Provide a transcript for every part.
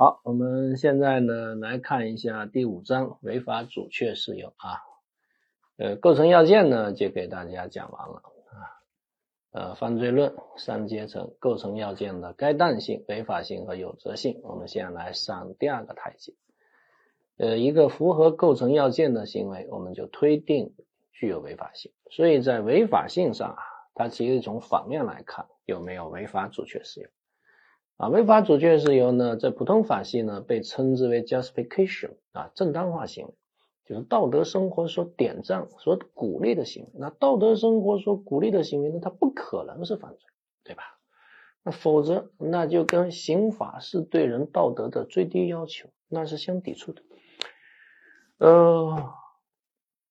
好，我们现在呢来看一下第五章违法阻却事由啊，呃，构成要件呢就给大家讲完了啊，呃，犯罪论三阶层构成要件的该当性、违法性和有责性，我们先来上第二个台阶，呃，一个符合构成要件的行为，我们就推定具有违法性，所以在违法性上啊，它其实从反面来看有没有违法阻却事由。啊，违法阻却事由呢，在普通法系呢被称之为 justification 啊，正当化行为，就是道德生活所点赞、所鼓励的行为。那道德生活所鼓励的行为呢，它不可能是犯罪，对吧？那否则那就跟刑法是对人道德的最低要求，那是相抵触的。呃，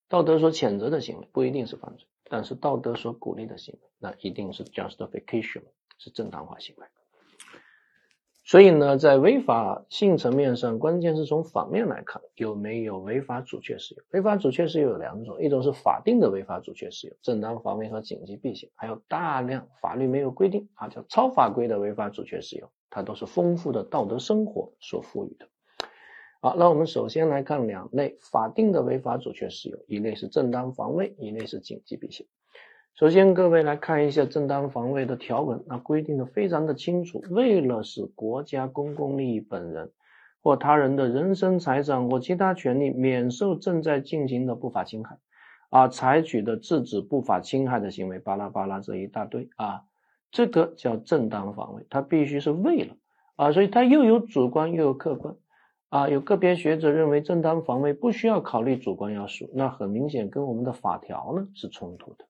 道德所谴责的行为不一定是犯罪，但是道德所鼓励的行为，那一定是 justification，是正当化行为。所以呢，在违法性层面上，关键是从反面来看有没有违法阻却事由。违法阻却事由有两种，一种是法定的违法阻却事由，正当防卫和紧急避险；还有大量法律没有规定啊，叫超法规的违法阻却事由，它都是丰富的道德生活所赋予的。好，那我们首先来看两类法定的违法阻却事由，一类是正当防卫，一类是紧急避险。首先，各位来看一下正当防卫的条文，那规定的非常的清楚。为了使国家公共利益本人或他人的人身财产或其他权利免受正在进行的不法侵害，啊，采取的制止不法侵害的行为，巴拉巴拉这一大堆啊，这个叫正当防卫，它必须是为了啊，所以它又有主观又有客观啊。有个别学者认为正当防卫不需要考虑主观要素，那很明显跟我们的法条呢是冲突的。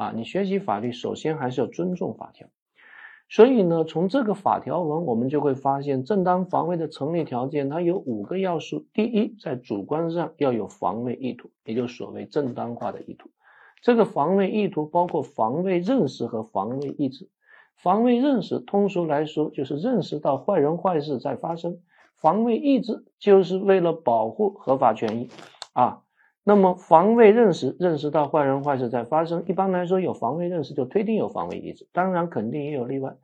啊，你学习法律，首先还是要尊重法条。所以呢，从这个法条文，我们就会发现，正当防卫的成立条件，它有五个要素。第一，在主观上要有防卫意图，也就所谓正当化的意图。这个防卫意图包括防卫认识和防卫意志。防卫认识，通俗来说，就是认识到坏人坏事在发生；防卫意志，就是为了保护合法权益。啊。那么防卫认识，认识到坏人坏事在发生。一般来说，有防卫认识就推定有防卫意志，当然肯定也有例外。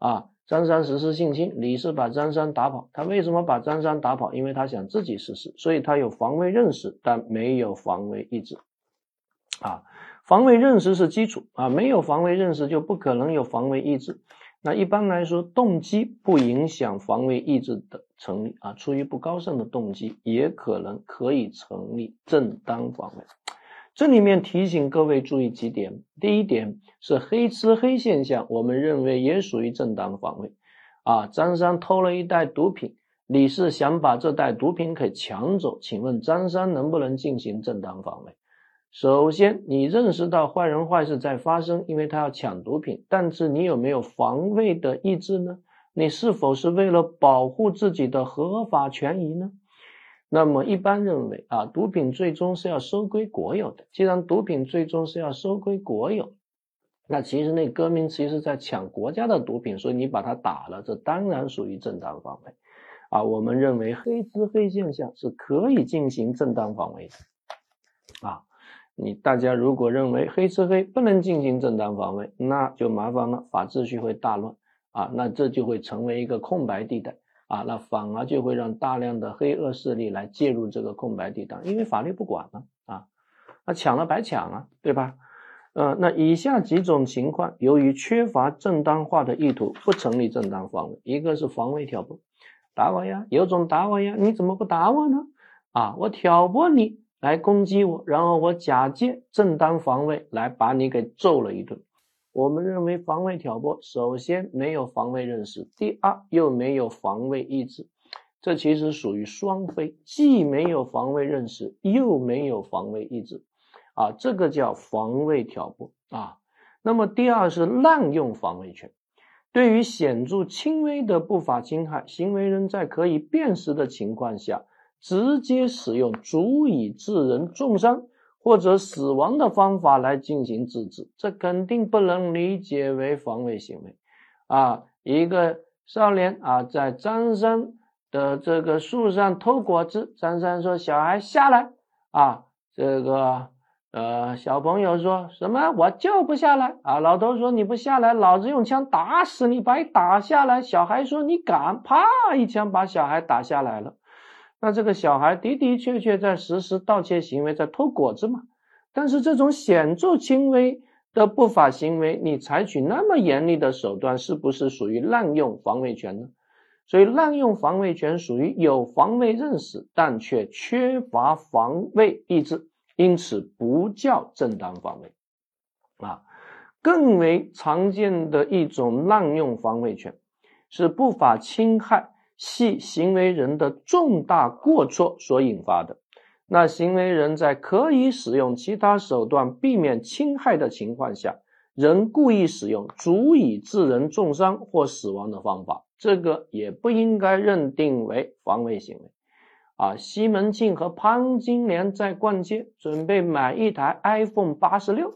啊，张三实施性侵，李四把张三打跑，他为什么把张三打跑？因为他想自己实施，所以他有防卫认识，但没有防卫意志。啊，防卫认识是基础啊，没有防卫认识就不可能有防卫意志。那一般来说，动机不影响防卫意志的成立啊。出于不高尚的动机，也可能可以成立正当防卫。这里面提醒各位注意几点：第一点是黑吃黑现象，我们认为也属于正当防卫。啊，张三偷了一袋毒品，李四想把这袋毒品给抢走，请问张三能不能进行正当防卫？首先，你认识到坏人坏事在发生，因为他要抢毒品，但是你有没有防卫的意志呢？你是否是为了保护自己的合法权益呢？那么一般认为啊，毒品最终是要收归国有的。既然毒品最终是要收归国有，那其实那歌名其实在抢国家的毒品，所以你把他打了，这当然属于正当防卫。啊，我们认为黑吃黑现象是可以进行正当防卫的。啊。你大家如果认为黑吃黑不能进行正当防卫，那就麻烦了，法秩序会大乱啊，那这就会成为一个空白地带啊，那反而就会让大量的黑恶势力来介入这个空白地带，因为法律不管了啊，那抢了白抢啊，对吧？呃，那以下几种情况，由于缺乏正当化的意图，不成立正当防卫。一个是防卫挑拨，打我呀，有种打我呀，你怎么不打我呢？啊，我挑拨你。来攻击我，然后我假借正当防卫来把你给揍了一顿。我们认为防卫挑拨，首先没有防卫认识，第二又没有防卫意志，这其实属于双非，既没有防卫认识，又没有防卫意志，啊，这个叫防卫挑拨啊。那么第二是滥用防卫权，对于显著轻微的不法侵害，行为人在可以辨识的情况下。直接使用足以致人重伤或者死亡的方法来进行制止，这肯定不能理解为防卫行为。啊，一个少年啊，在张三的这个树上偷果子，张三说：“小孩下来。”啊，这个呃，小朋友说什么？我就不下来啊！老头说你不下来，老子用枪打死你，把你打下来。小孩说你敢？啪一枪把小孩打下来了。那这个小孩的的确确在实施盗窃行为，在偷果子嘛。但是这种显著轻微的不法行为，你采取那么严厉的手段，是不是属于滥用防卫权呢？所以滥用防卫权属于有防卫认识，但却缺乏防卫意志。因此不叫正当防卫，啊，更为常见的一种滥用防卫权，是不法侵害系行为人的重大过错所引发的。那行为人在可以使用其他手段避免侵害的情况下，仍故意使用足以致人重伤或死亡的方法，这个也不应该认定为防卫行为。啊，西门庆和潘金莲在逛街，准备买一台 iPhone 八十六。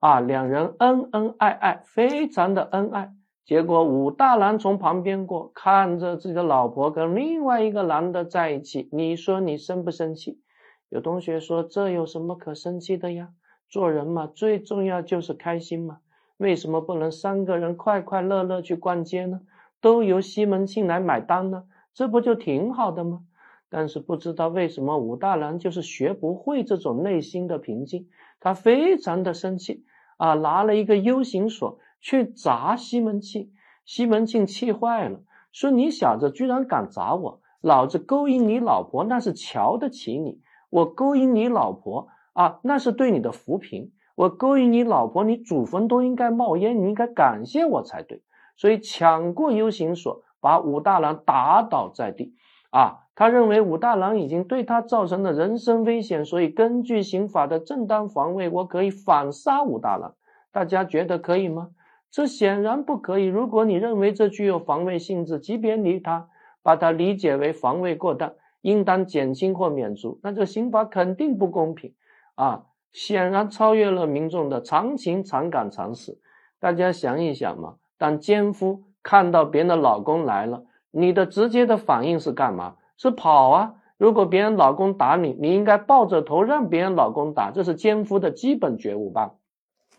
啊，两人恩恩爱爱，非常的恩爱。结果武大郎从旁边过，看着自己的老婆跟另外一个男的在一起，你说你生不生气？有同学说这有什么可生气的呀？做人嘛，最重要就是开心嘛。为什么不能三个人快快乐乐去逛街呢？都由西门庆来买单呢？这不就挺好的吗？但是不知道为什么武大郎就是学不会这种内心的平静，他非常的生气啊，拿了一个 U 型锁去砸西门庆，西门庆气坏了，说你小子居然敢砸我，老子勾引你老婆那是瞧得起你，我勾引你老婆啊那是对你的扶贫，我勾引你老婆，你祖坟都应该冒烟，你应该感谢我才对，所以抢过 U 型锁，把武大郎打倒在地。啊，他认为武大郎已经对他造成了人身危险，所以根据刑法的正当防卫，我可以反杀武大郎。大家觉得可以吗？这显然不可以。如果你认为这具有防卫性质，即便你他把它理解为防卫过当，应当减轻或免除，那这刑法肯定不公平啊！显然超越了民众的常情、常感、常识。大家想一想嘛，当奸夫看到别人的老公来了。你的直接的反应是干嘛？是跑啊！如果别人老公打你，你应该抱着头让别人老公打，这是奸夫的基本觉悟吧？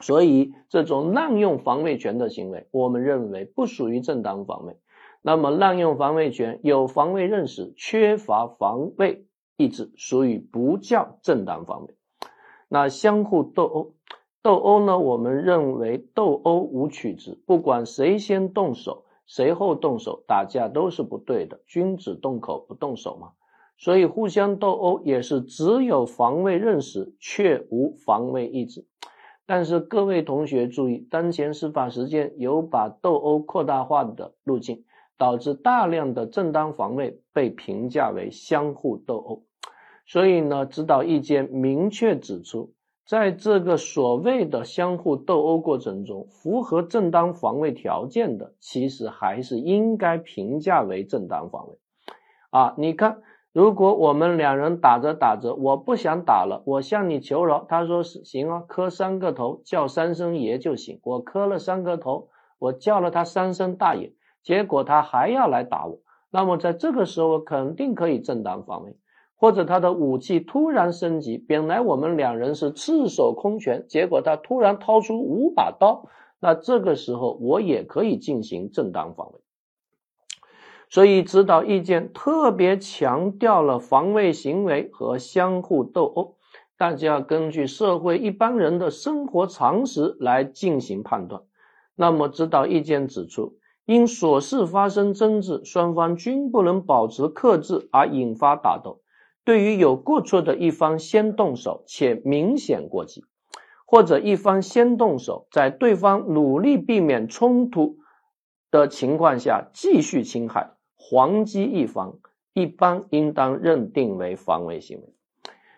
所以这种滥用防卫权的行为，我们认为不属于正当防卫。那么滥用防卫权有防卫认识，缺乏防卫意志，属于不叫正当防卫。那相互斗殴，斗殴呢？我们认为斗殴无取直，不管谁先动手。谁后动手打架都是不对的，君子动口不动手嘛。所以互相斗殴也是只有防卫认识，却无防卫意志。但是各位同学注意，当前司法实践有把斗殴扩大化的路径，导致大量的正当防卫被评价为相互斗殴。所以呢，指导意见明确指出。在这个所谓的相互斗殴过程中，符合正当防卫条件的，其实还是应该评价为正当防卫。啊，你看，如果我们两人打着打着，我不想打了，我向你求饶，他说是行啊，磕三个头，叫三声爷就行。我磕了三个头，我叫了他三声大爷，结果他还要来打我，那么在这个时候肯定可以正当防卫。或者他的武器突然升级，本来我们两人是赤手空拳，结果他突然掏出五把刀，那这个时候我也可以进行正当防卫。所以指导意见特别强调了防卫行为和相互斗殴，大家要根据社会一般人的生活常识来进行判断。那么指导意见指出，因琐事发生争执，双方均不能保持克制而引发打斗。对于有过错的一方先动手且明显过激，或者一方先动手，在对方努力避免冲突的情况下继续侵害，还击一方，一般应当认定为防卫行为。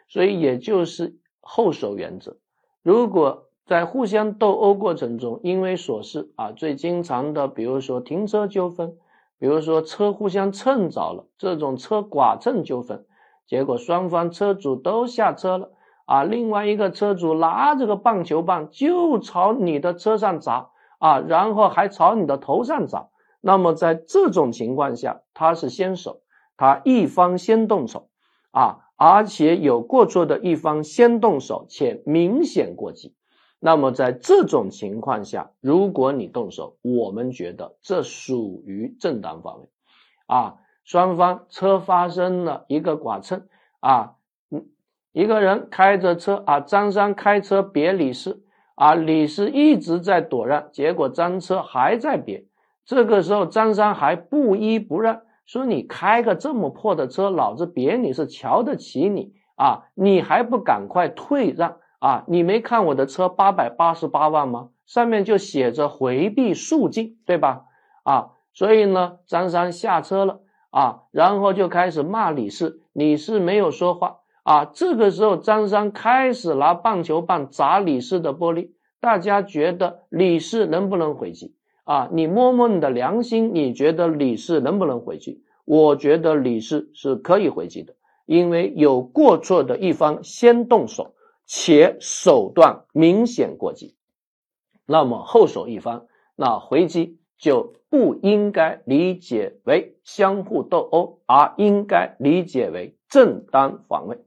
所以也就是后手原则。如果在互相斗殴过程中，因为琐事啊，最经常的，比如说停车纠纷，比如说车互相蹭着了，这种车剐蹭纠纷。结果双方车主都下车了啊！另外一个车主拿着个棒球棒就朝你的车上砸啊，然后还朝你的头上砸。那么在这种情况下，他是先手，他一方先动手啊，而且有过错的一方先动手且明显过激，那么在这种情况下，如果你动手，我们觉得这属于正当防卫。啊，双方车发生了一个剐蹭啊，嗯，一个人开着车啊，张三开车别李四啊，李四一直在躲让，结果张车还在别，这个时候张三还不依不让。说你开个这么破的车，老子别你是瞧得起你啊！你还不赶快退让啊！你没看我的车八百八十八万吗？上面就写着回避肃静，对吧？啊，所以呢，张三下车了啊，然后就开始骂李四，李四没有说话啊。这个时候，张三开始拿棒球棒砸李四的玻璃，大家觉得李四能不能回击？啊，你摸摸你的良心，你觉得李四能不能回击？我觉得李四是可以回击的，因为有过错的一方先动手，且手段明显过激，那么后手一方那回击就不应该理解为相互斗殴，而应该理解为正当防卫，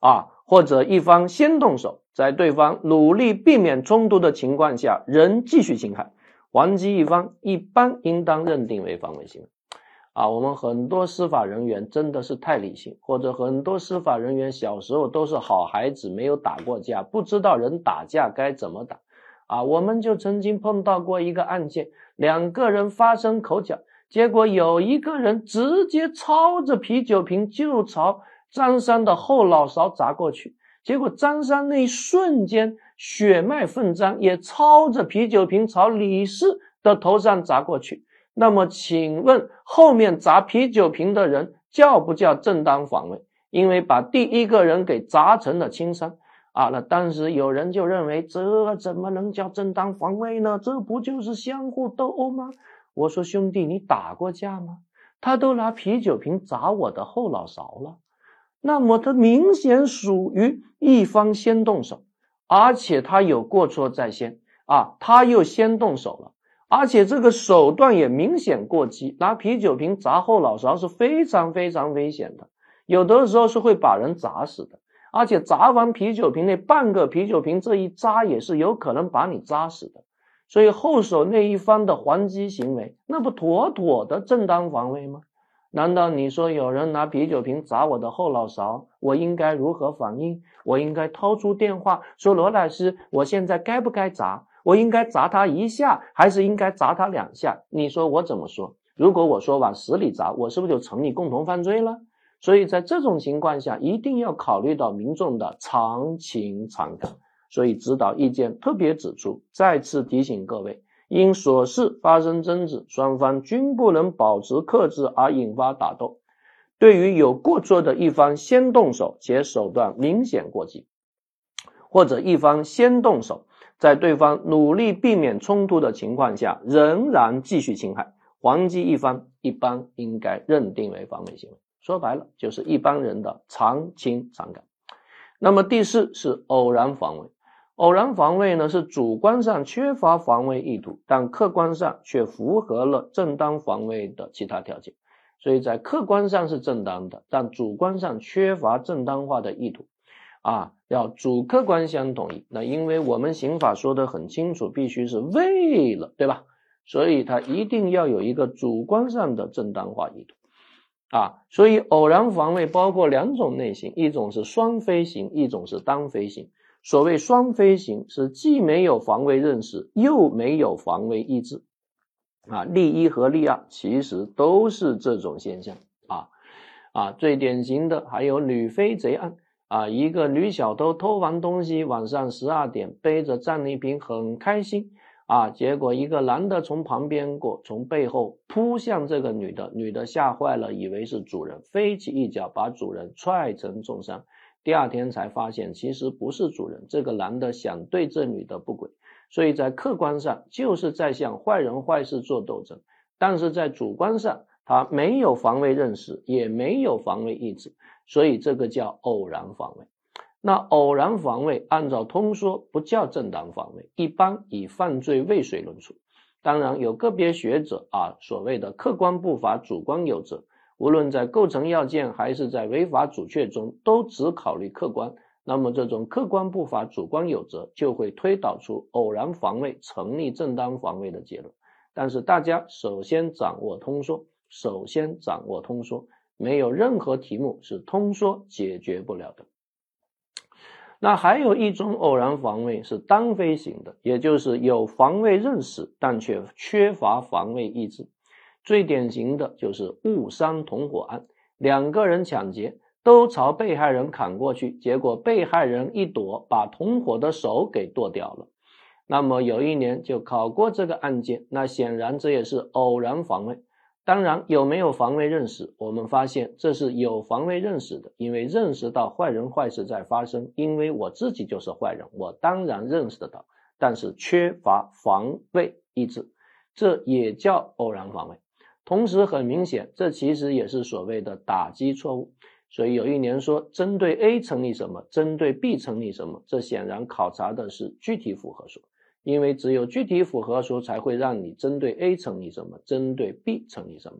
啊，或者一方先动手，在对方努力避免冲突的情况下，仍继续侵害。还击一方一般应当认定为防卫行为，啊，我们很多司法人员真的是太理性，或者很多司法人员小时候都是好孩子，没有打过架，不知道人打架该怎么打，啊，我们就曾经碰到过一个案件，两个人发生口角，结果有一个人直接抄着啤酒瓶就朝张三的后脑勺砸过去，结果张三那一瞬间。血脉奋张，也抄着啤酒瓶朝李四的头上砸过去。那么，请问后面砸啤酒瓶的人叫不叫正当防卫？因为把第一个人给砸成了轻伤啊！那当时有人就认为，这怎么能叫正当防卫呢？这不就是相互斗殴吗？我说兄弟，你打过架吗？他都拿啤酒瓶砸我的后脑勺了，那么他明显属于一方先动手。而且他有过错在先啊，他又先动手了，而且这个手段也明显过激，拿啤酒瓶砸后脑勺是非常非常危险的，有的时候是会把人砸死的，而且砸完啤酒瓶那半个啤酒瓶这一扎也是有可能把你扎死的，所以后手那一方的还击行为，那不妥妥的正当防卫吗？难道你说有人拿啤酒瓶砸我的后脑勺，我应该如何反应？我应该掏出电话说：“罗老师，我现在该不该砸？我应该砸他一下，还是应该砸他两下？”你说我怎么说？如果我说往死里砸，我是不是就成立共同犯罪了？所以在这种情况下，一定要考虑到民众的常情常感。所以指导意见特别指出，再次提醒各位。因琐事发生争执，双方均不能保持克制而引发打斗。对于有过错的一方先动手且手段明显过激，或者一方先动手，在对方努力避免冲突的情况下仍然继续侵害，还击一方一般应该认定为防卫行为。说白了，就是一般人的常情常感。那么第四是偶然防卫。偶然防卫呢，是主观上缺乏防卫意图，但客观上却符合了正当防卫的其他条件，所以在客观上是正当的，但主观上缺乏正当化的意图，啊，要主客观相统一。那因为我们刑法说的很清楚，必须是为了，对吧？所以它一定要有一个主观上的正当化意图，啊，所以偶然防卫包括两种类型，一种是双非型，一种是单非型。所谓双飞行是既没有防卫认识，又没有防卫意志，啊，例一和例二其实都是这种现象啊啊，最典型的还有女飞贼案啊，一个女小偷偷完东西，晚上十二点背着战利品很开心啊，结果一个男的从旁边过，从背后扑向这个女的，女的吓坏了，以为是主人，飞起一脚把主人踹成重伤。第二天才发现，其实不是主人，这个男的想对这女的不轨，所以在客观上就是在向坏人坏事做斗争，但是在主观上他没有防卫认识，也没有防卫意志，所以这个叫偶然防卫。那偶然防卫按照通说不叫正当防卫，一般以犯罪未遂论处。当然有个别学者啊，所谓的客观不法，主观有责。无论在构成要件还是在违法阻却中，都只考虑客观。那么这种客观不法、主观有责，就会推导出偶然防卫成立正当防卫的结论。但是大家首先掌握通说，首先掌握通说，没有任何题目是通说解决不了的。那还有一种偶然防卫是单飞型的，也就是有防卫认识，但却缺乏防卫意志。最典型的就是误伤同伙案，两个人抢劫。都朝被害人砍过去，结果被害人一躲，把同伙的手给剁掉了。那么有一年就考过这个案件，那显然这也是偶然防卫。当然有没有防卫认识，我们发现这是有防卫认识的，因为认识到坏人坏事在发生，因为我自己就是坏人，我当然认识得到，但是缺乏防卫意志，这也叫偶然防卫。同时很明显，这其实也是所谓的打击错误。所以有一年说针对 A 成立什么，针对 B 成立什么，这显然考察的是具体符合说，因为只有具体符合说才会让你针对 A 成立什么，针对 B 成立什么。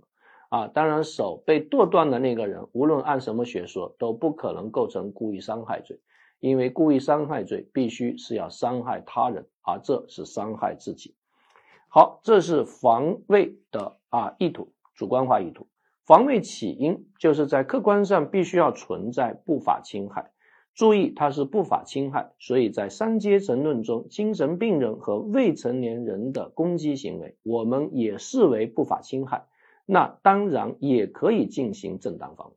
啊，当然手被剁断的那个人，无论按什么学说都不可能构成故意伤害罪，因为故意伤害罪必须是要伤害他人，而这是伤害自己。好，这是防卫的啊意图，主观化意图。防卫起因就是在客观上必须要存在不法侵害，注意它是不法侵害，所以在三阶层论中，精神病人和未成年人的攻击行为，我们也视为不法侵害，那当然也可以进行正当防卫。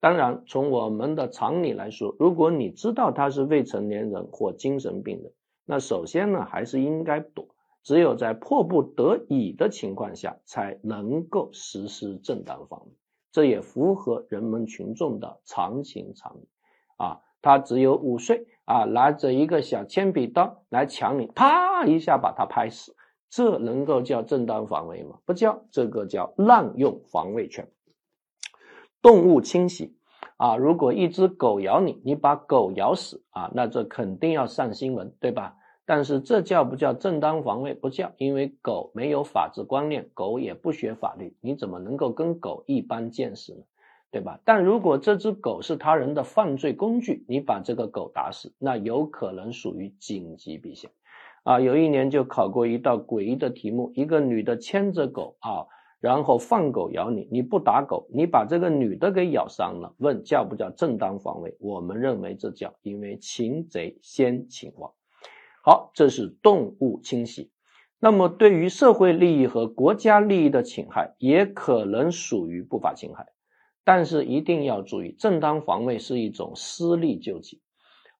当然，从我们的常理来说，如果你知道他是未成年人或精神病人，那首先呢还是应该躲。只有在迫不得已的情况下，才能够实施正当防卫，这也符合人们群众的常情常理。啊，他只有五岁啊，拿着一个小铅笔刀来抢你，啪一下把他拍死，这能够叫正当防卫吗？不叫，这个叫滥用防卫权。动物侵袭啊，如果一只狗咬你，你把狗咬死啊，那这肯定要上新闻，对吧？但是这叫不叫正当防卫？不叫，因为狗没有法治观念，狗也不学法律，你怎么能够跟狗一般见识呢？对吧？但如果这只狗是他人的犯罪工具，你把这个狗打死，那有可能属于紧急避险。啊，有一年就考过一道诡异的题目：一个女的牵着狗啊，然后放狗咬你，你不打狗，你把这个女的给咬伤了，问叫不叫正当防卫？我们认为这叫，因为擒贼先擒王。好，这是动物侵袭。那么，对于社会利益和国家利益的侵害，也可能属于不法侵害。但是一定要注意，正当防卫是一种私利救济，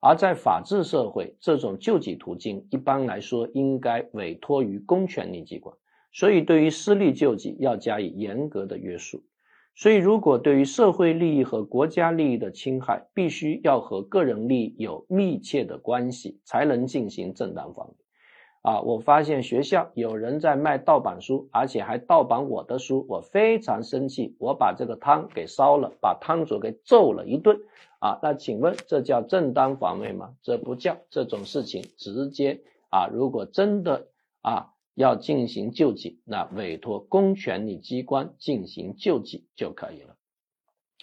而在法治社会，这种救济途径一般来说应该委托于公权力机关。所以，对于私利救济要加以严格的约束。所以，如果对于社会利益和国家利益的侵害，必须要和个人利益有密切的关系，才能进行正当防卫。啊，我发现学校有人在卖盗版书，而且还盗版我的书，我非常生气，我把这个摊给烧了，把摊主给揍了一顿。啊，那请问这叫正当防卫吗？这不叫，这种事情直接啊，如果真的啊。要进行救济，那委托公权力机关进行救济就可以了。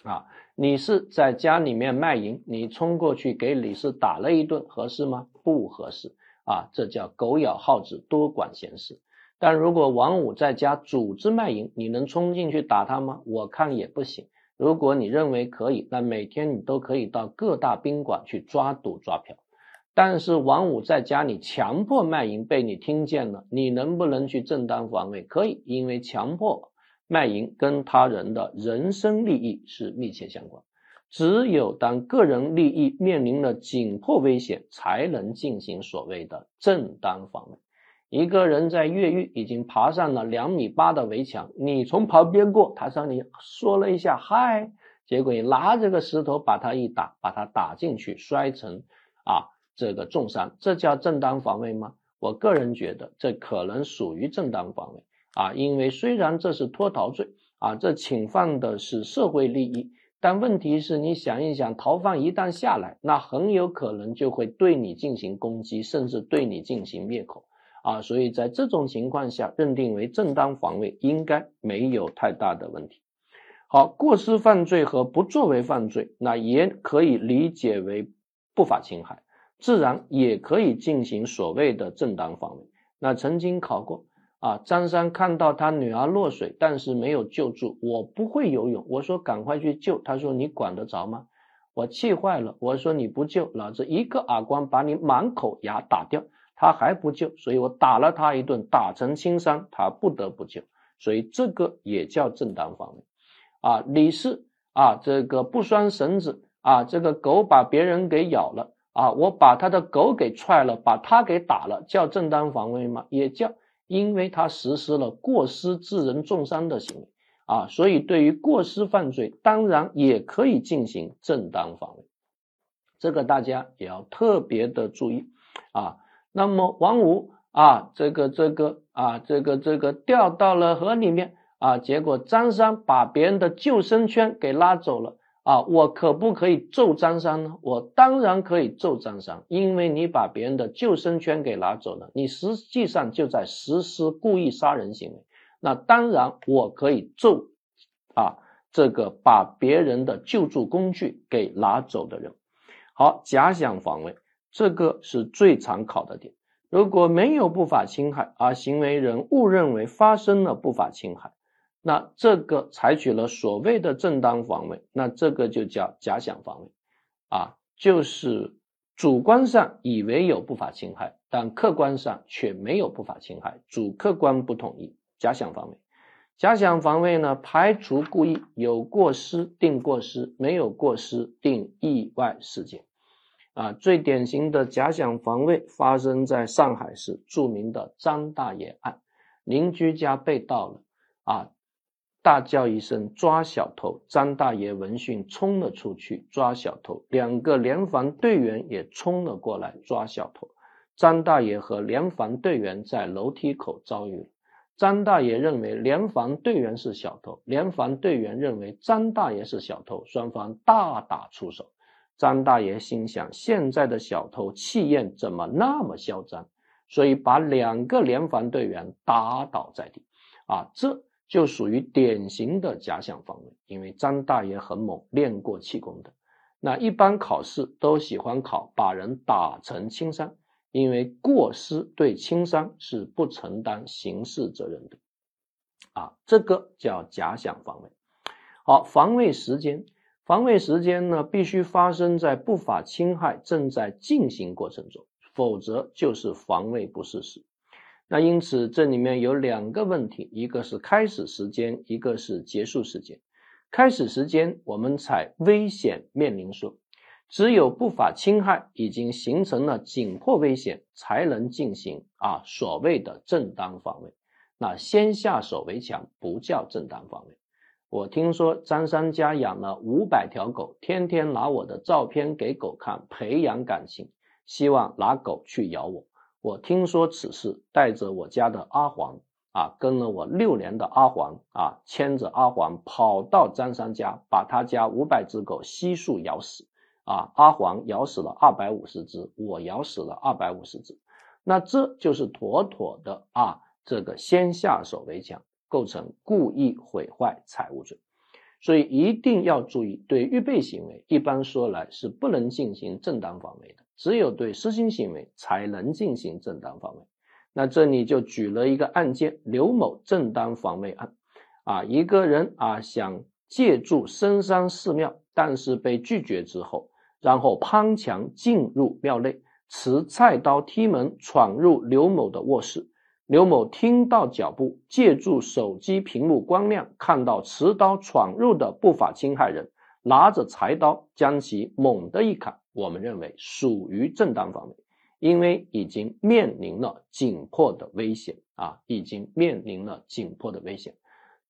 啊，你是在家里面卖淫，你冲过去给李四打了一顿，合适吗？不合适。啊，这叫狗咬耗子，多管闲事。但如果王五在家组织卖淫，你能冲进去打他吗？我看也不行。如果你认为可以，那每天你都可以到各大宾馆去抓赌抓嫖。但是王五在家里强迫卖淫被你听见了，你能不能去正当防卫？可以，因为强迫卖淫跟他人的人身利益是密切相关。只有当个人利益面临了紧迫危险，才能进行所谓的正当防卫。一个人在越狱，已经爬上了两米八的围墙，你从旁边过，他向你说了一下嗨，结果你拿着个石头把他一打，把他打进去，摔成啊。这个重伤，这叫正当防卫吗？我个人觉得这可能属于正当防卫啊，因为虽然这是脱逃罪啊，这侵犯的是社会利益，但问题是你想一想，逃犯一旦下来，那很有可能就会对你进行攻击，甚至对你进行灭口啊，所以在这种情况下，认定为正当防卫应该没有太大的问题。好，过失犯罪和不作为犯罪，那也可以理解为不法侵害，自然也可以进行所谓的正当防卫。那曾经考过啊，张三看到他女儿落水，但是没有救助，我不会游泳，我说赶快去救，他说你管得着吗？我气坏了，我说你不救，老子一个耳光把你满口牙打掉。他还不救，所以我打了他一顿，打成轻伤，他不得不救，所以这个也叫正当防卫。啊，李四啊，这个不拴绳子啊，这个狗把别人给咬了啊，我把他的狗给踹了，把他给打了，叫正当防卫吗？也叫，因为他实施了过失致人重伤的行为啊，所以对于过失犯罪，当然也可以进行正当防卫，这个大家也要特别的注意啊。那么王五啊，这个这个啊，这个这个掉到了河里面。啊！结果张三把别人的救生圈给拉走了啊！我可不可以揍张三呢？我当然可以揍张三，因为你把别人的救生圈给拿走了，你实际上就在实施故意杀人行为。那当然我可以揍啊这个把别人的救助工具给拿走的人。好，假想防卫这个是最常考的点。如果没有不法侵害，而行为人误认为发生了不法侵害。那这个采取了所谓的正当防卫，那这个就叫假想防卫，啊，就是主观上以为有不法侵害，但客观上却没有不法侵害，主客观不统一，假想防卫。假想防卫呢，排除故意，有过失定过失，没有过失定意外事件。啊，最典型的假想防卫发生在上海市著名的张大爷案，邻居家被盗了，啊。大叫一声“抓小偷”，张大爷闻讯冲了出去抓小偷，两个联防队员也冲了过来抓小偷。张大爷和联防队员在楼梯口遭遇了。张大爷认为联防队员是小偷，联防队员认为张大爷是小偷，双方大打出手。张大爷心想：现在的小偷气焰怎么那么嚣张？所以把两个联防队员打倒在地。啊，这。就属于典型的假想防卫，因为张大爷很猛，练过气功的。那一般考试都喜欢考把人打成轻伤，因为过失对轻伤是不承担刑事责任的。啊，这个叫假想防卫。好，防卫时间，防卫时间呢必须发生在不法侵害正在进行过程中，否则就是防卫不事实。那因此，这里面有两个问题，一个是开始时间，一个是结束时间。开始时间，我们采危险面临说，只有不法侵害已经形成了紧迫危险，才能进行啊所谓的正当防卫。那先下手为强不叫正当防卫。我听说张三家养了五百条狗，天天拿我的照片给狗看，培养感情，希望拿狗去咬我。我听说此事，带着我家的阿黄啊，跟了我六年的阿黄啊，牵着阿黄跑到张三家，把他家五百只狗悉数咬死啊！阿黄咬死了二百五十只，我咬死了二百五十只，那这就是妥妥的啊，这个先下手为强，构成故意毁坏财物罪。所以一定要注意，对预备行为，一般说来是不能进行正当防卫的。只有对失心行为才能进行正当防卫。那这里就举了一个案件：刘某正当防卫案。啊，一个人啊想借助深山寺庙，但是被拒绝之后，然后攀墙进入庙内，持菜刀踢门闯入刘某的卧室。刘某听到脚步，借助手机屏幕光亮，看到持刀闯入的不法侵害人，拿着柴刀将其猛地一砍。我们认为属于正当防卫，因为已经面临了紧迫的危险啊，已经面临了紧迫的危险。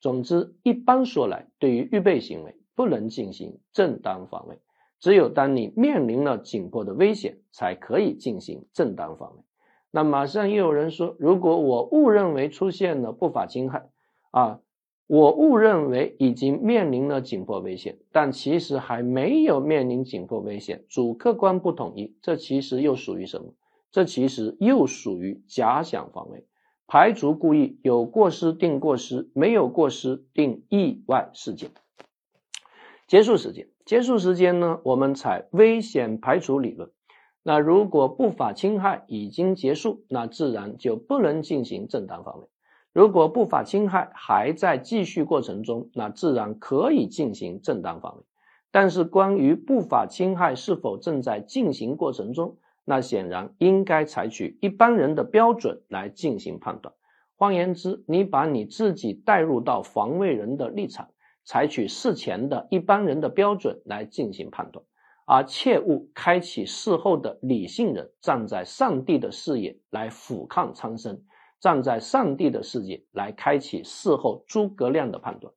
总之，一般说来，对于预备行为不能进行正当防卫，只有当你面临了紧迫的危险，才可以进行正当防卫。那马上又有人说，如果我误认为出现了不法侵害啊。我误认为已经面临了紧迫危险，但其实还没有面临紧迫危险，主客观不统一，这其实又属于什么？这其实又属于假想防卫，排除故意，有过失定过失，没有过失定意外事件。结束时间，结束时间呢？我们采危险排除理论。那如果不法侵害已经结束，那自然就不能进行正当防卫。如果不法侵害还在继续过程中，那自然可以进行正当防卫。但是关于不法侵害是否正在进行过程中，那显然应该采取一般人的标准来进行判断。换言之，你把你自己带入到防卫人的立场。采取事前的一般人的标准来进行判断，而切勿开启事后的理性人站在上帝的视野来俯瞰苍生，站在上帝的世界来开启事后诸葛亮的判断。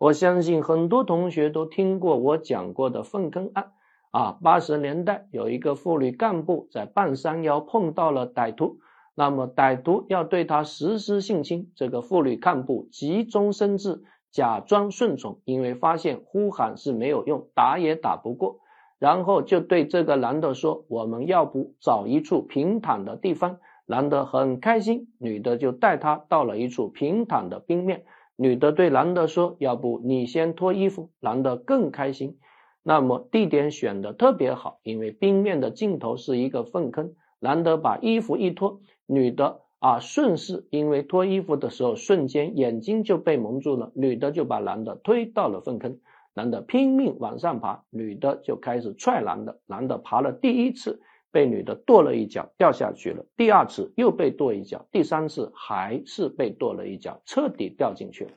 我相信很多同学都听过我讲过的粪坑案啊，八十年代有一个妇女干部在半山腰碰到了歹徒，那么歹徒要对他实施性侵，这个妇女干部急中生智。假装顺从，因为发现呼喊是没有用，打也打不过，然后就对这个男的说：“我们要不找一处平坦的地方？”男的很开心，女的就带他到了一处平坦的冰面。女的对男的说：“要不你先脱衣服？”男的更开心。那么地点选的特别好，因为冰面的尽头是一个粪坑。男的把衣服一脱，女的。啊，顺势，因为脱衣服的时候，瞬间眼睛就被蒙住了，女的就把男的推到了粪坑，男的拼命往上爬，女的就开始踹男的，男的爬了第一次，被女的跺了一脚，掉下去了，第二次又被跺一脚，第三次还是被跺了一脚，彻底掉进去了。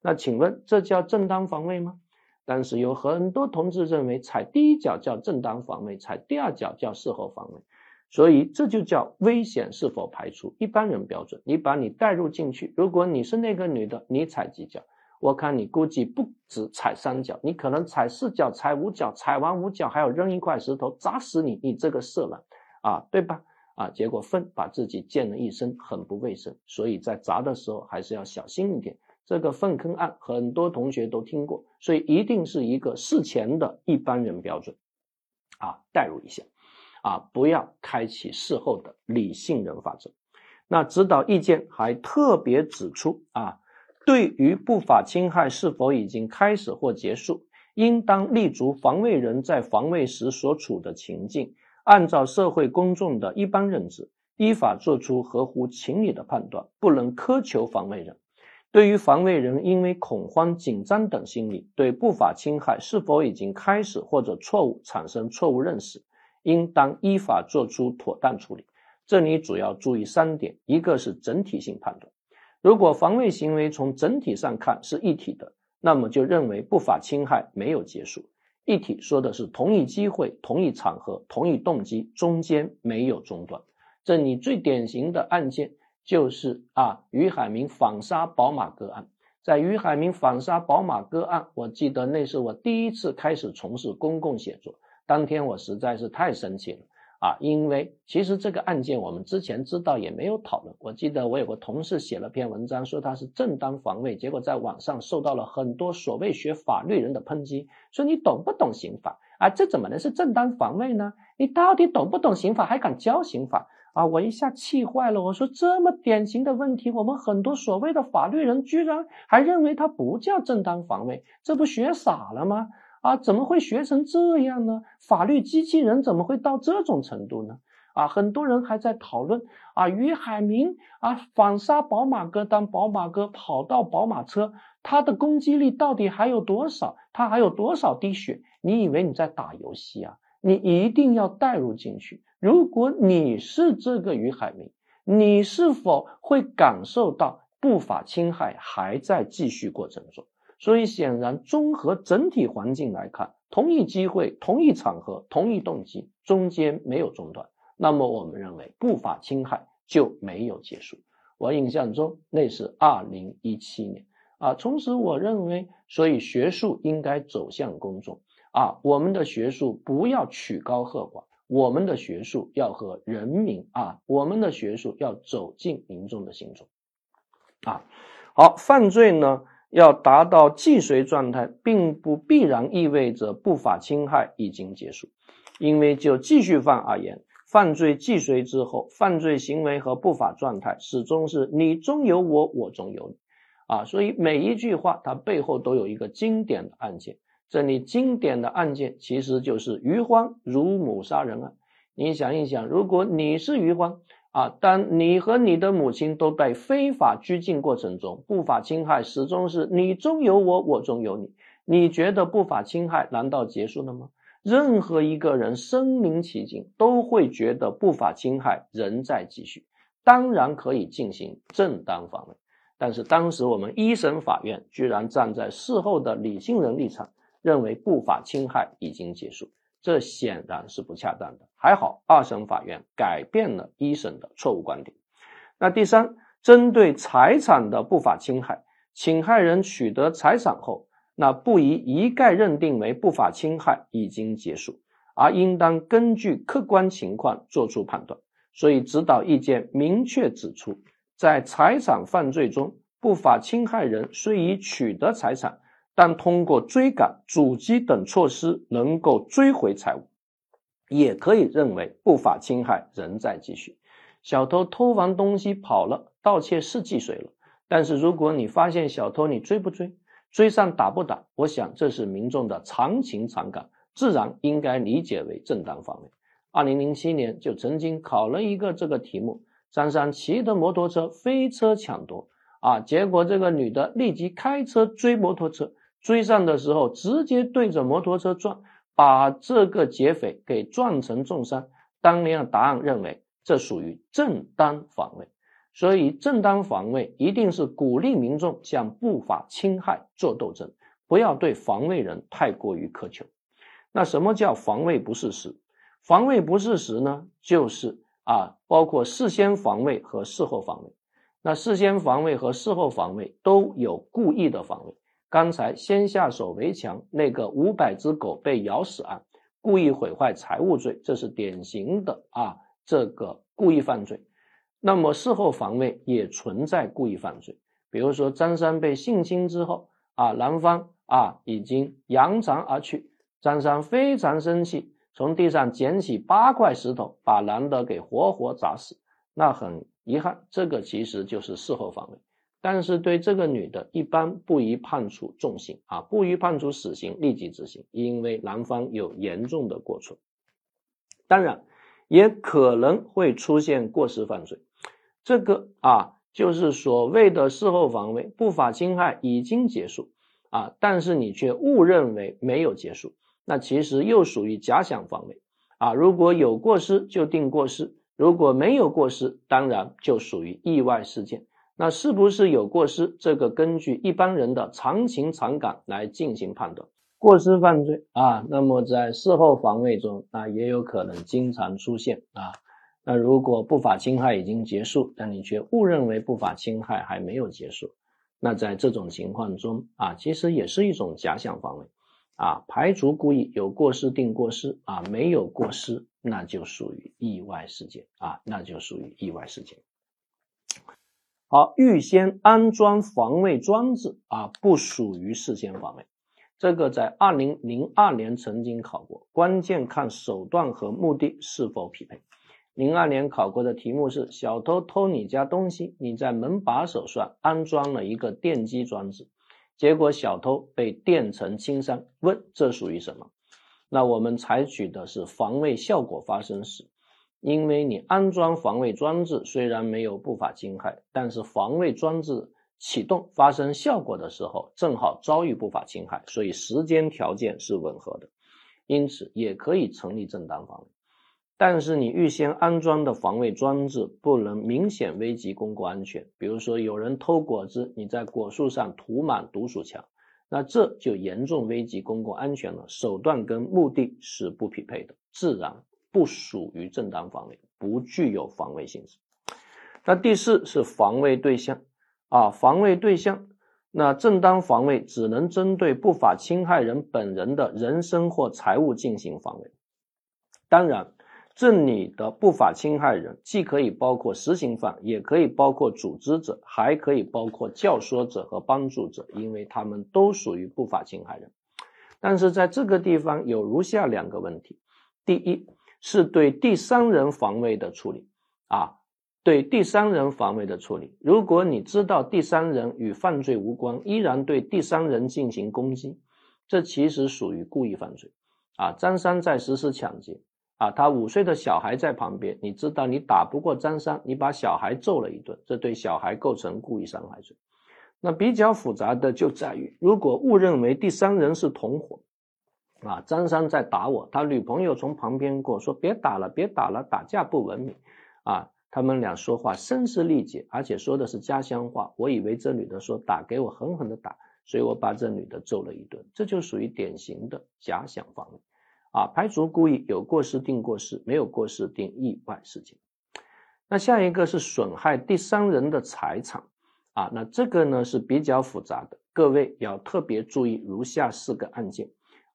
那请问这叫正当防卫吗？但是有很多同志认为，踩第一脚叫正当防卫，踩第二脚叫事后防卫。所以这就叫危险是否排除一般人标准？你把你带入进去，如果你是那个女的，你踩几脚？我看你估计不止踩三脚，你可能踩四脚、踩五脚，踩完五脚还要扔一块石头砸死你，你这个色狼啊，对吧？啊，结果粪把自己溅了一身，很不卫生。所以在砸的时候还是要小心一点。这个粪坑案很多同学都听过，所以一定是一个事前的一般人标准啊，代入一下。啊，不要开启事后的理性人法则。那指导意见还特别指出啊，对于不法侵害是否已经开始或结束，应当立足防卫人在防卫时所处的情境，按照社会公众的一般认知，依法作出合乎情理的判断，不能苛求防卫人。对于防卫人因为恐慌、紧张等心理，对不法侵害是否已经开始或者错误产生错误认识。应当依法作出妥当处理。这里主要注意三点：一个是整体性判断，如果防卫行为从整体上看是一体的，那么就认为不法侵害没有结束。一体说的是同一机会、同一场合、同一动机，中间没有中断。这里最典型的案件就是啊，于海明反杀宝马哥案。在于海明反杀宝马哥案，我记得那是我第一次开始从事公共写作。当天我实在是太生气了啊！因为其实这个案件我们之前知道也没有讨论。我记得我有个同事写了篇文章，说他是正当防卫，结果在网上受到了很多所谓学法律人的抨击，说你懂不懂刑法啊？这怎么能是正当防卫呢？你到底懂不懂刑法，还敢教刑法啊？我一下气坏了，我说这么典型的问题，我们很多所谓的法律人居然还认为它不叫正当防卫，这不学傻了吗？啊，怎么会学成这样呢？法律机器人怎么会到这种程度呢？啊，很多人还在讨论啊，于海明啊反杀宝马哥，当宝马哥跑到宝马车，他的攻击力到底还有多少？他还有多少滴血？你以为你在打游戏啊？你一定要带入进去。如果你是这个于海明，你是否会感受到不法侵害还在继续过程中？所以显然，综合整体环境来看，同一机会、同一场合、同一动机，中间没有中断，那么我们认为不法侵害就没有结束。我印象中那是二零一七年啊。从此，我认为，所以学术应该走向公众啊。我们的学术不要曲高和寡，我们的学术要和人民啊，我们的学术要走进民众的心中啊。好，犯罪呢？要达到既遂状态，并不必然意味着不法侵害已经结束，因为就继续犯而言，犯罪既遂之后，犯罪行为和不法状态始终是你中有我，我中有你，啊，所以每一句话它背后都有一个经典的案件，这里经典的案件其实就是余欢乳母杀人案。你想一想，如果你是余欢啊，当你和你的母亲都被非法拘禁过程中，不法侵害始终是你中有我，我中有你，你觉得不法侵害难道结束了吗？任何一个人身临其境，都会觉得不法侵害仍在继续，当然可以进行正当防卫。但是当时我们一审法院居然站在事后的理性人立场，认为不法侵害已经结束，这显然是不恰当的。还好二审法院改变了一审的错误观点。那第三，针对财产的不法侵害，侵害人取得财产后，那不宜一概认定为不法侵害已经结束，而应当根据客观情况作出判断。所以指导意见明确指出。在财产犯罪中，不法侵害人虽已取得财产，但通过追赶、阻击等措施能够追回财物，也可以认为不法侵害仍在继续。小偷偷完东西跑了，盗窃是既遂了。但是如果你发现小偷，你追不追？追上打不打？我想这是民众的常情常感，自然应该理解为正当防卫。二零零七年就曾经考了一个这个题目。张三骑的摩托车飞车抢夺啊，结果这个女的立即开车追摩托车，追上的时候直接对着摩托车撞，把这个劫匪给撞成重伤。当年的答案认为这属于正当防卫，所以正当防卫一定是鼓励民众向不法侵害做斗争，不要对防卫人太过于苛求。那什么叫防卫不事实？防卫不事实呢？就是。啊，包括事先防卫和事后防卫。那事先防卫和事后防卫都有故意的防卫。刚才先下手为强那个五百只狗被咬死案，故意毁坏财物罪，这是典型的啊，这个故意犯罪。那么事后防卫也存在故意犯罪，比如说张三被性侵之后啊，男方啊已经扬长而去，张三非常生气。从地上捡起八块石头，把男的给活活砸死。那很遗憾，这个其实就是事后防卫。但是对这个女的，一般不宜判处重刑啊，不宜判处死刑立即执行，因为男方有严重的过错。当然，也可能会出现过失犯罪。这个啊，就是所谓的事后防卫，不法侵害已经结束啊，但是你却误认为没有结束。那其实又属于假想防卫啊！如果有过失就定过失，如果没有过失，当然就属于意外事件。那是不是有过失？这个根据一般人的常情常感来进行判断。过失犯罪啊，那么在事后防卫中啊，也有可能经常出现啊。那如果不法侵害已经结束，但你却误认为不法侵害还没有结束，那在这种情况中啊，其实也是一种假想防卫。啊，排除故意有过失定过失啊，没有过失那就属于意外事件啊，那就属于意外事件。好，预先安装防卫装置啊，不属于事先防卫。这个在二零零二年曾经考过，关键看手段和目的是否匹配。零二年考过的题目是：小偷偷你家东西，你在门把手上安装了一个电击装置。结果小偷被电成轻伤，问这属于什么？那我们采取的是防卫效果发生时，因为你安装防卫装置虽然没有不法侵害，但是防卫装置启动发生效果的时候，正好遭遇不法侵害，所以时间条件是吻合的，因此也可以成立正当防卫。但是你预先安装的防卫装置不能明显危及公共安全，比如说有人偷果子，你在果树上涂满毒鼠强，那这就严重危及公共安全了，手段跟目的是不匹配的，自然不属于正当防卫，不具有防卫性质。那第四是防卫对象啊，防卫对象，那正当防卫只能针对不法侵害人本人的人身或财物进行防卫，当然。这里的不法侵害人既可以包括实行犯，也可以包括组织者，还可以包括教唆者和帮助者，因为他们都属于不法侵害人。但是在这个地方有如下两个问题：第一，是对第三人防卫的处理啊，对第三人防卫的处理。如果你知道第三人与犯罪无关，依然对第三人进行攻击，这其实属于故意犯罪啊。张三在实施抢劫啊，他五岁的小孩在旁边，你知道你打不过张三，你把小孩揍了一顿，这对小孩构成故意伤害罪。那比较复杂的就在于，如果误认为第三人是同伙啊，张三在打我，他女朋友从旁边过说别打了，别打了，打架不文明啊。他们俩说话声嘶力竭，而且说的是家乡话。我以为这女的说打给我狠狠的打，所以我把这女的揍了一顿。这就属于典型的假想防卫啊！排除故意，有过失定过失，没有过失定意外事件。那下一个是损害第三人的财产啊，那这个呢是比较复杂的，各位要特别注意如下四个案件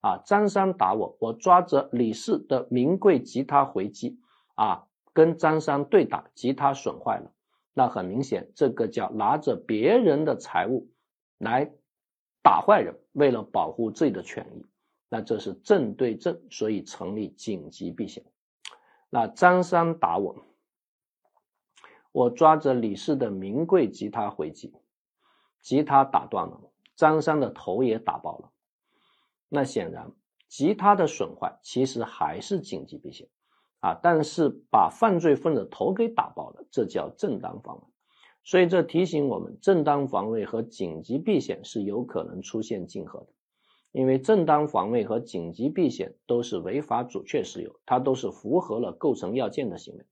啊：张三打我，我抓着李四的名贵吉他回击啊。跟张三对打，吉他损坏了，那很明显，这个叫拿着别人的财物来打坏人，为了保护自己的权益，那这是正对正，所以成立紧急避险。那张三打我，我抓着李四的名贵吉他回击，吉他打断了，张三的头也打爆了，那显然吉他的损坏其实还是紧急避险。啊，但是把犯罪分子头给打爆了，这叫正当防卫。所以这提醒我们，正当防卫和紧急避险是有可能出现竞合的。因为正当防卫和紧急避险都是违法阻却事由，它都是符合了构成要件的行为。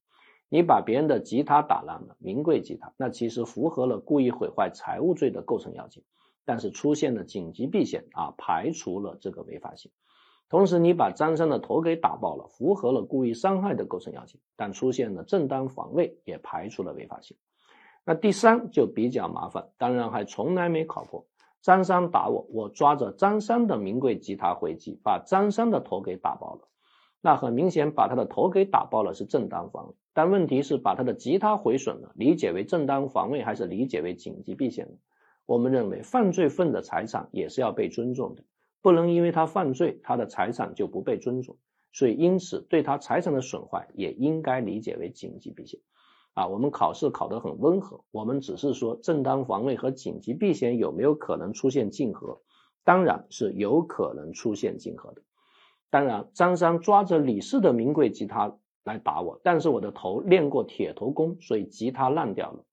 你把别人的吉他打烂了，名贵吉他，那其实符合了故意毁坏财物罪的构成要件。但是出现了紧急避险啊，排除了这个违法性。同时，你把张三的头给打爆了，符合了故意伤害的构成要件，但出现了正当防卫，也排除了违法性。那第三就比较麻烦，当然还从来没考过。张三打我，我抓着张三的名贵吉他回击，把张三的头给打爆了。那很明显，把他的头给打爆了是正当防卫，但问题是把他的吉他毁损了，理解为正当防卫还是理解为紧急避险呢？我们认为，犯罪分的财产也是要被尊重的。不能因为他犯罪，他的财产就不被尊重，所以因此对他财产的损坏也应该理解为紧急避险。啊，我们考试考得很温和，我们只是说正当防卫和紧急避险有没有可能出现竞合？当然是有可能出现竞合的。当然，张三抓着李四的名贵吉他来打我，但是我的头练过铁头功，所以吉他烂掉了。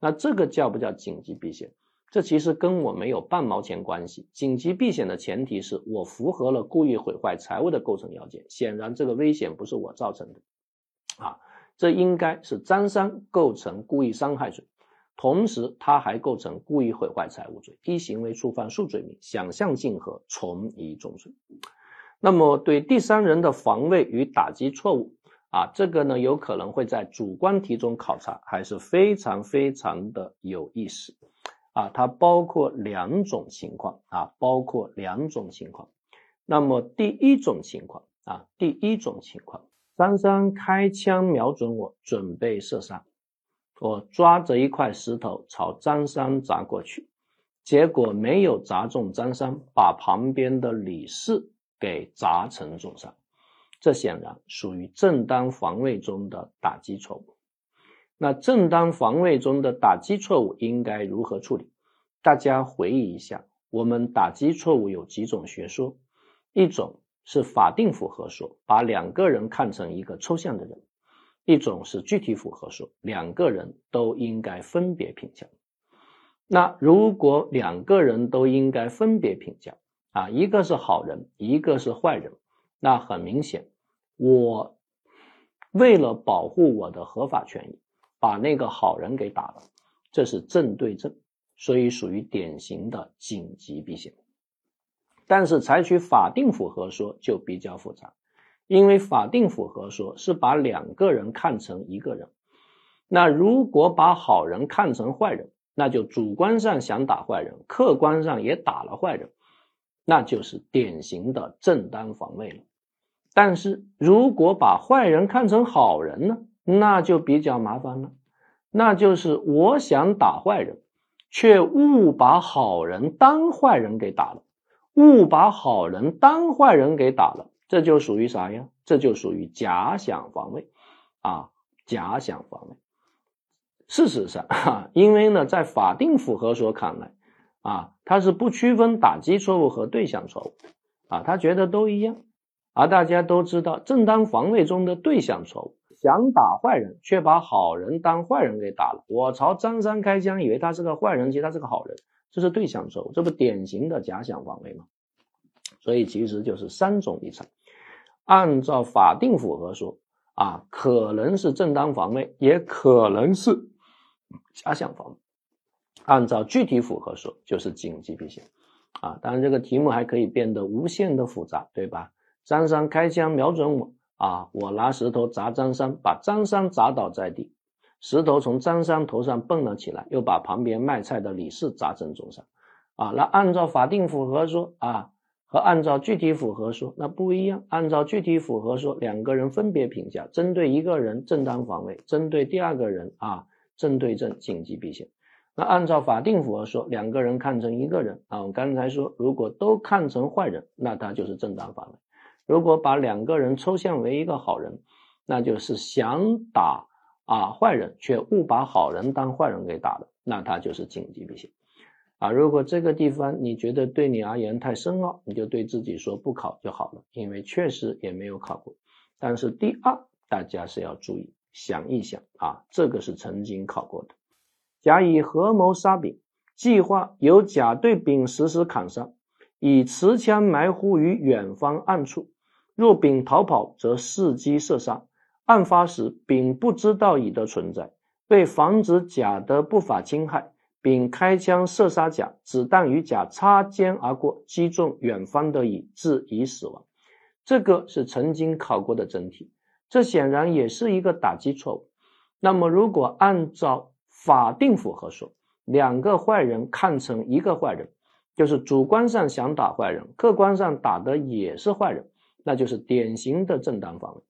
那这个叫不叫紧急避险？这其实跟我没有半毛钱关系。紧急避险的前提是我符合了故意毁坏财物的构成要件，显然这个危险不是我造成的，啊，这应该是张三构成故意伤害罪，同时他还构成故意毁坏财物罪，一行为触犯数罪名，想象竞合，从一重罪。那么对第三人的防卫与打击错误，啊，这个呢有可能会在主观题中考察，还是非常非常的有意思。啊，它包括两种情况啊，包括两种情况。那么第一种情况啊，第一种情况，张三开枪瞄准我，准备射杀，我抓着一块石头朝张三砸过去，结果没有砸中张三，把旁边的李四给砸成重伤，这显然属于正当防卫中的打击错误。那正当防卫中的打击错误应该如何处理？大家回忆一下，我们打击错误有几种学说，一种是法定符合说，把两个人看成一个抽象的人；一种是具体符合说，两个人都应该分别评价。那如果两个人都应该分别评价啊，一个是好人，一个是坏人，那很明显，我为了保护我的合法权益。把那个好人给打了，这是正对正，所以属于典型的紧急避险。但是采取法定符合说就比较复杂，因为法定符合说是把两个人看成一个人，那如果把好人看成坏人，那就主观上想打坏人，客观上也打了坏人，那就是典型的正当防卫了。但是如果把坏人看成好人呢？那就比较麻烦了，那就是我想打坏人，却误把好人当坏人给打了，误把好人当坏人给打了，这就属于啥呀？这就属于假想防卫啊，假想防卫。事实上，哈，因为呢，在法定符合说看来，啊，他是不区分打击错误和对象错误，啊，他觉得都一样。而大家都知道，正当防卫中的对象错误，想打坏人，却把好人当坏人给打了。我朝张三开枪，以为他是个坏人，其实他是个好人，这是对象错误，这不典型的假想防卫吗？所以其实就是三种立场。按照法定符合说啊，可能是正当防卫，也可能是假想防卫。按照具体符合说，就是紧急避险啊。当然，这个题目还可以变得无限的复杂，对吧？张三开枪瞄准我啊，我拿石头砸张三，把张三砸倒在地，石头从张三头上蹦了起来，又把旁边卖菜的李四砸成重伤啊。那按照法定符合说啊。和按照具体符合说那不一样。按照具体符合说，两个人分别评价，针对一个人正当防卫，针对第二个人啊正对正紧急避险。那按照法定符合说，两个人看成一个人啊，我刚才说如果都看成坏人，那他就是正当防卫；如果把两个人抽象为一个好人，那就是想打啊坏人，却误把好人当坏人给打了，那他就是紧急避险。啊，如果这个地方你觉得对你而言太深奥，你就对自己说不考就好了，因为确实也没有考过。但是第二，大家是要注意，想一想啊，这个是曾经考过的。甲乙合谋杀丙，计划由甲对丙实施砍杀，以持枪埋伏于远方暗处。若丙逃跑，则伺机射杀。案发时，丙不知道乙的存在，为防止甲的不法侵害。丙开枪射杀甲，子弹与甲擦肩而过，击中远方的乙，致乙死亡。这个是曾经考过的真题，这显然也是一个打击错误。那么，如果按照法定符合说，两个坏人看成一个坏人，就是主观上想打坏人，客观上打的也是坏人，那就是典型的正当防卫。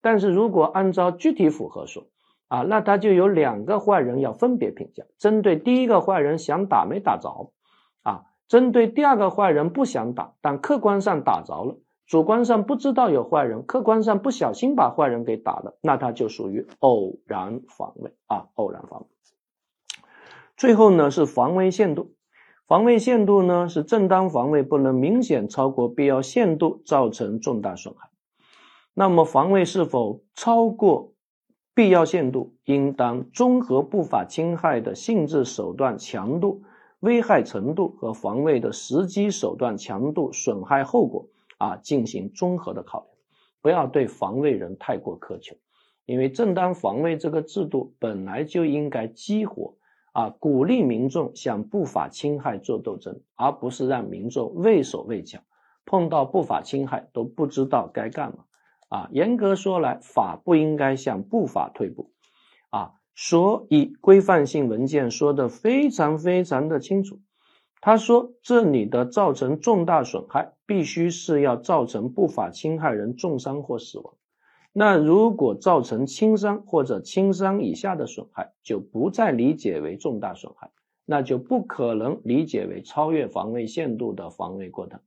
但是如果按照具体符合说，啊，那他就有两个坏人要分别评价，针对第一个坏人想打没打着，啊，针对第二个坏人不想打，但客观上打着了，主观上不知道有坏人，客观上不小心把坏人给打了，那他就属于偶然防卫啊，偶然防卫。最后呢是防卫限度，防卫限度呢是正当防卫不能明显超过必要限度造成重大损害，那么防卫是否超过？必要限度应当综合不法侵害的性质、手段、强度、危害程度和防卫的时机、手段、强度、损害后果啊进行综合的考量，不要对防卫人太过苛求，因为正当防卫这个制度本来就应该激活啊鼓励民众向不法侵害做斗争，而不是让民众畏手畏脚，碰到不法侵害都不知道该干嘛。啊，严格说来，法不应该向不法退步，啊，所以规范性文件说的非常非常的清楚。他说，这里的造成重大损害，必须是要造成不法侵害人重伤或死亡。那如果造成轻伤或者轻伤以下的损害，就不再理解为重大损害，那就不可能理解为超越防卫限度的防卫过当，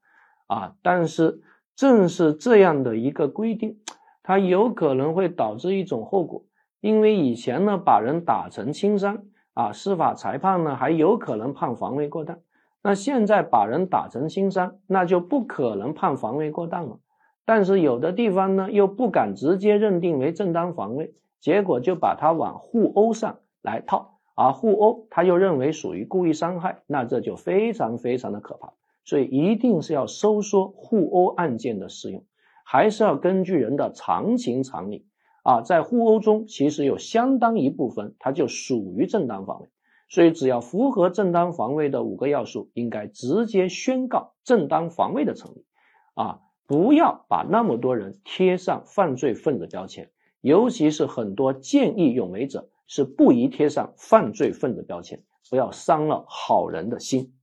啊，但是。正是这样的一个规定，它有可能会导致一种后果，因为以前呢把人打成轻伤啊，司法裁判呢还有可能判防卫过当，那现在把人打成轻伤，那就不可能判防卫过当了。但是有的地方呢又不敢直接认定为正当防卫，结果就把它往互殴上来套，而互殴他又认为属于故意伤害，那这就非常非常的可怕。所以一定是要收缩互殴案件的适用，还是要根据人的常情常理。啊，在互殴中其实有相当一部分它就属于正当防卫，所以只要符合正当防卫的五个要素，应该直接宣告正当防卫的成立。啊，不要把那么多人贴上犯罪分子标签，尤其是很多见义勇为者是不宜贴上犯罪分子标签，不要伤了好人的心。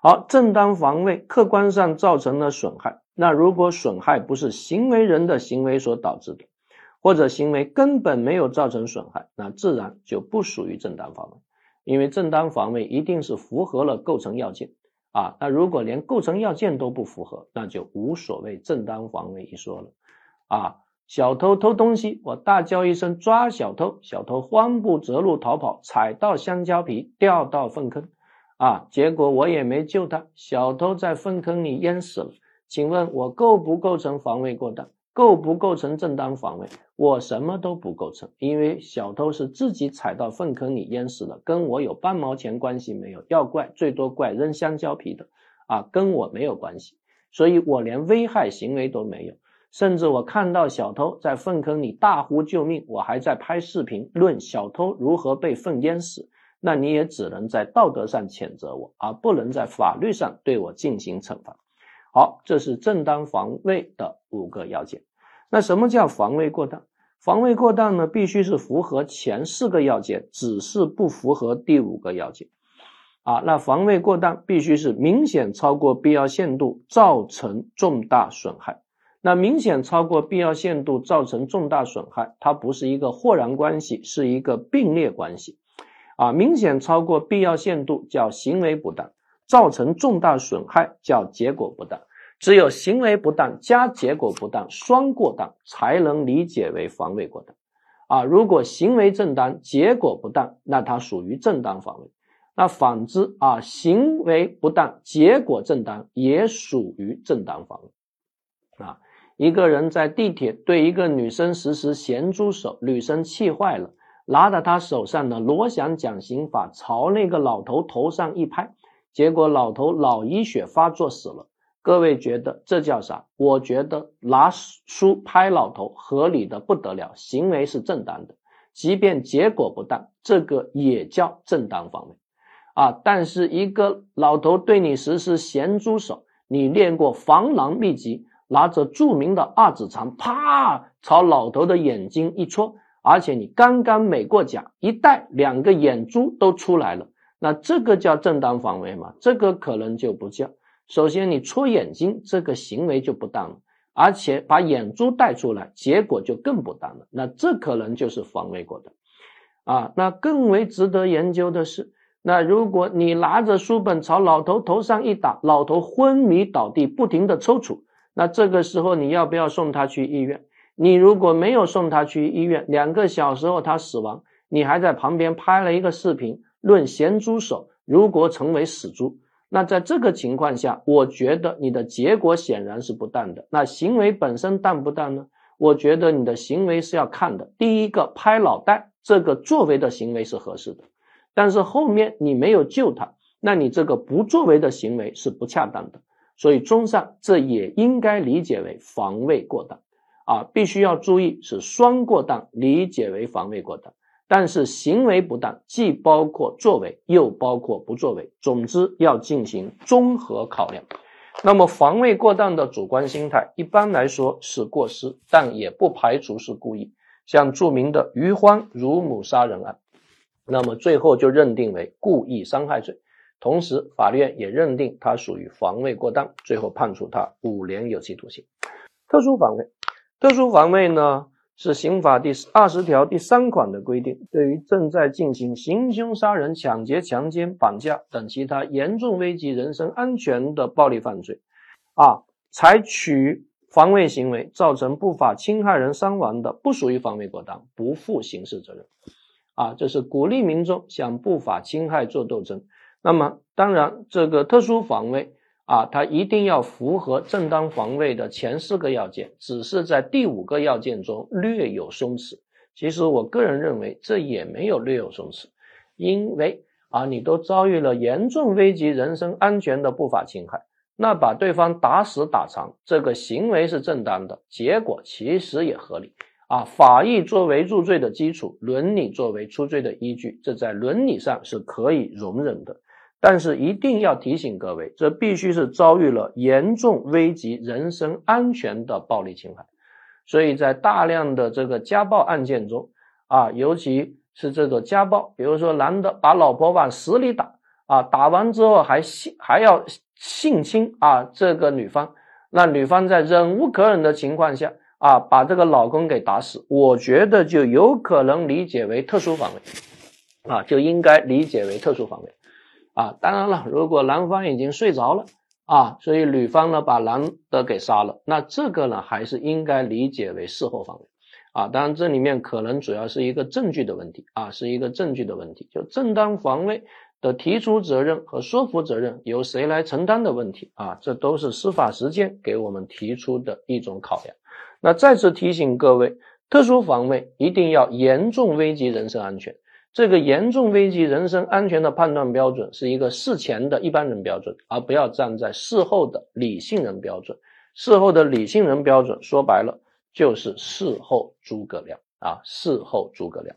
好，正当防卫客观上造成了损害，那如果损害不是行为人的行为所导致的，或者行为根本没有造成损害，那自然就不属于正当防卫，因为正当防卫一定是符合了构成要件啊。那如果连构成要件都不符合，那就无所谓正当防卫一说了啊。小偷偷东西，我大叫一声抓小偷，小偷慌不择路逃跑，踩到香蕉皮，掉到粪坑。啊，结果我也没救他，小偷在粪坑里淹死了。请问我构不构成防卫过当？构不构成正当防卫？我什么都不构成，因为小偷是自己踩到粪坑里淹死了，跟我有半毛钱关系没有。要怪最多怪扔香蕉皮的，啊，跟我没有关系，所以我连危害行为都没有。甚至我看到小偷在粪坑里大呼救命，我还在拍视频论小偷如何被粪淹死。那你也只能在道德上谴责我，而不能在法律上对我进行惩罚。好，这是正当防卫的五个要件。那什么叫防卫过当？防卫过当呢，必须是符合前四个要件，只是不符合第五个要件。啊，那防卫过当必须是明显超过必要限度，造成重大损害。那明显超过必要限度，造成重大损害，它不是一个或然关系，是一个并列关系。啊，明显超过必要限度叫行为不当，造成重大损害叫结果不当。只有行为不当加结果不当双过当，才能理解为防卫过当。啊，如果行为正当，结果不当，那它属于正当防卫。那反之啊，行为不当，结果正当，也属于正当防卫。啊，一个人在地铁对一个女生实施咸猪手，女生气坏了。拿着他手上的罗翔讲刑法朝那个老头头上一拍，结果老头脑溢血发作死了。各位觉得这叫啥？我觉得拿书拍老头合理的不得了，行为是正当的，即便结果不当，这个也叫正当防卫啊。但是一个老头对你实施咸猪手，你练过防狼秘籍，拿着著名的二指肠，啪朝老头的眼睛一戳。而且你刚刚美过甲，一戴两个眼珠都出来了，那这个叫正当防卫吗？这个可能就不叫。首先你戳眼睛这个行为就不当了，而且把眼珠带出来，结果就更不当了。那这可能就是防卫过的啊。那更为值得研究的是，那如果你拿着书本朝老头头上一打，老头昏迷倒地，不停的抽搐，那这个时候你要不要送他去医院？你如果没有送他去医院，两个小时后他死亡，你还在旁边拍了一个视频论咸猪手，如果成为死猪，那在这个情况下，我觉得你的结果显然是不当的。那行为本身当不当呢？我觉得你的行为是要看的。第一个拍脑袋这个作为的行为是合适的，但是后面你没有救他，那你这个不作为的行为是不恰当的。所以综上，这也应该理解为防卫过当。啊，必须要注意是双过当，理解为防卫过当，但是行为不当既包括作为，又包括不作为，总之要进行综合考量。那么防卫过当的主观心态，一般来说是过失，但也不排除是故意。像著名的余欢乳母杀人案，那么最后就认定为故意伤害罪，同时法院也认定他属于防卫过当，最后判处他五年有期徒刑。特殊防卫。特殊防卫呢，是刑法第二十条第三款的规定，对于正在进行行凶杀人、抢劫、强奸、绑架等其他严重危及人身安全的暴力犯罪，啊，采取防卫行为造成不法侵害人伤亡的，不属于防卫过当，不负刑事责任。啊，这是鼓励民众向不法侵害做斗争。那么，当然，这个特殊防卫。啊，它一定要符合正当防卫的前四个要件，只是在第五个要件中略有松弛。其实我个人认为，这也没有略有松弛，因为啊，你都遭遇了严重危及人身安全的不法侵害，那把对方打死打残，这个行为是正当的，结果其实也合理啊。法益作为入罪的基础，伦理作为出罪的依据，这在伦理上是可以容忍的。但是一定要提醒各位，这必须是遭遇了严重危及人身安全的暴力侵害。所以在大量的这个家暴案件中，啊，尤其是这个家暴，比如说男的把老婆往死里打，啊，打完之后还性还要性侵啊这个女方，那女方在忍无可忍的情况下，啊，把这个老公给打死，我觉得就有可能理解为特殊防卫，啊，就应该理解为特殊防卫。啊，当然了，如果男方已经睡着了啊，所以女方呢把男的给杀了，那这个呢还是应该理解为事后防卫啊，当然这里面可能主要是一个证据的问题啊，是一个证据的问题，就正当防卫的提出责任和说服责任由谁来承担的问题啊，这都是司法实践给我们提出的一种考量。那再次提醒各位，特殊防卫一定要严重危及人身安全。这个严重危及人身安全的判断标准是一个事前的一般人标准，而不要站在事后的理性人标准。事后的理性人标准说白了就是事后诸葛亮啊，事后诸葛亮。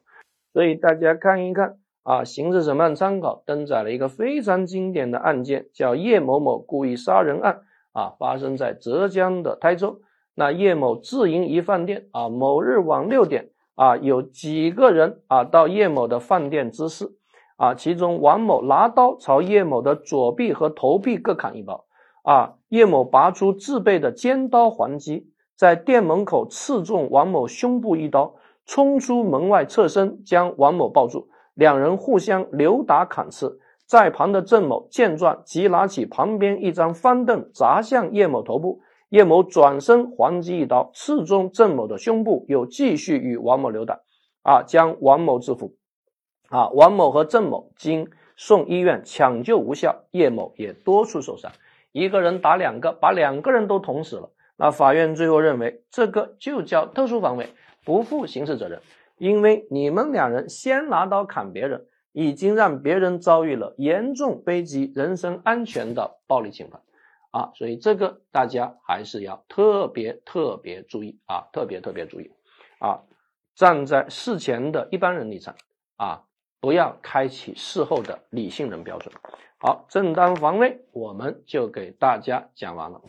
所以大家看一看啊，《刑事审判参考》登载了一个非常经典的案件，叫叶某某故意杀人案啊，发生在浙江的台州。那叶某自营一饭店啊，某日晚六点。啊，有几个人啊到叶某的饭店滋事啊，其中王某拿刀朝叶某的左臂和头臂各砍一刀啊，叶某拔出自备的尖刀还击，在店门口刺中王某胸部一刀，冲出门外侧身将王某抱住，两人互相扭打砍刺，在旁的郑某见状即拿起旁边一张方凳砸向叶某头部。叶某转身还击一刀，刺中郑某的胸部，又继续与王某扭打，啊，将王某制服，啊，王某和郑某经送医院抢救无效，叶某也多处受伤，一个人打两个，把两个人都捅死了。那法院最后认为，这个就叫特殊防卫，不负刑事责任，因为你们两人先拿刀砍别人，已经让别人遭遇了严重危及人身安全的暴力侵犯。啊，所以这个大家还是要特别特别注意啊，特别特别注意啊，站在事前的一般人立场啊，不要开启事后的理性人标准。好，正当防卫我们就给大家讲完了。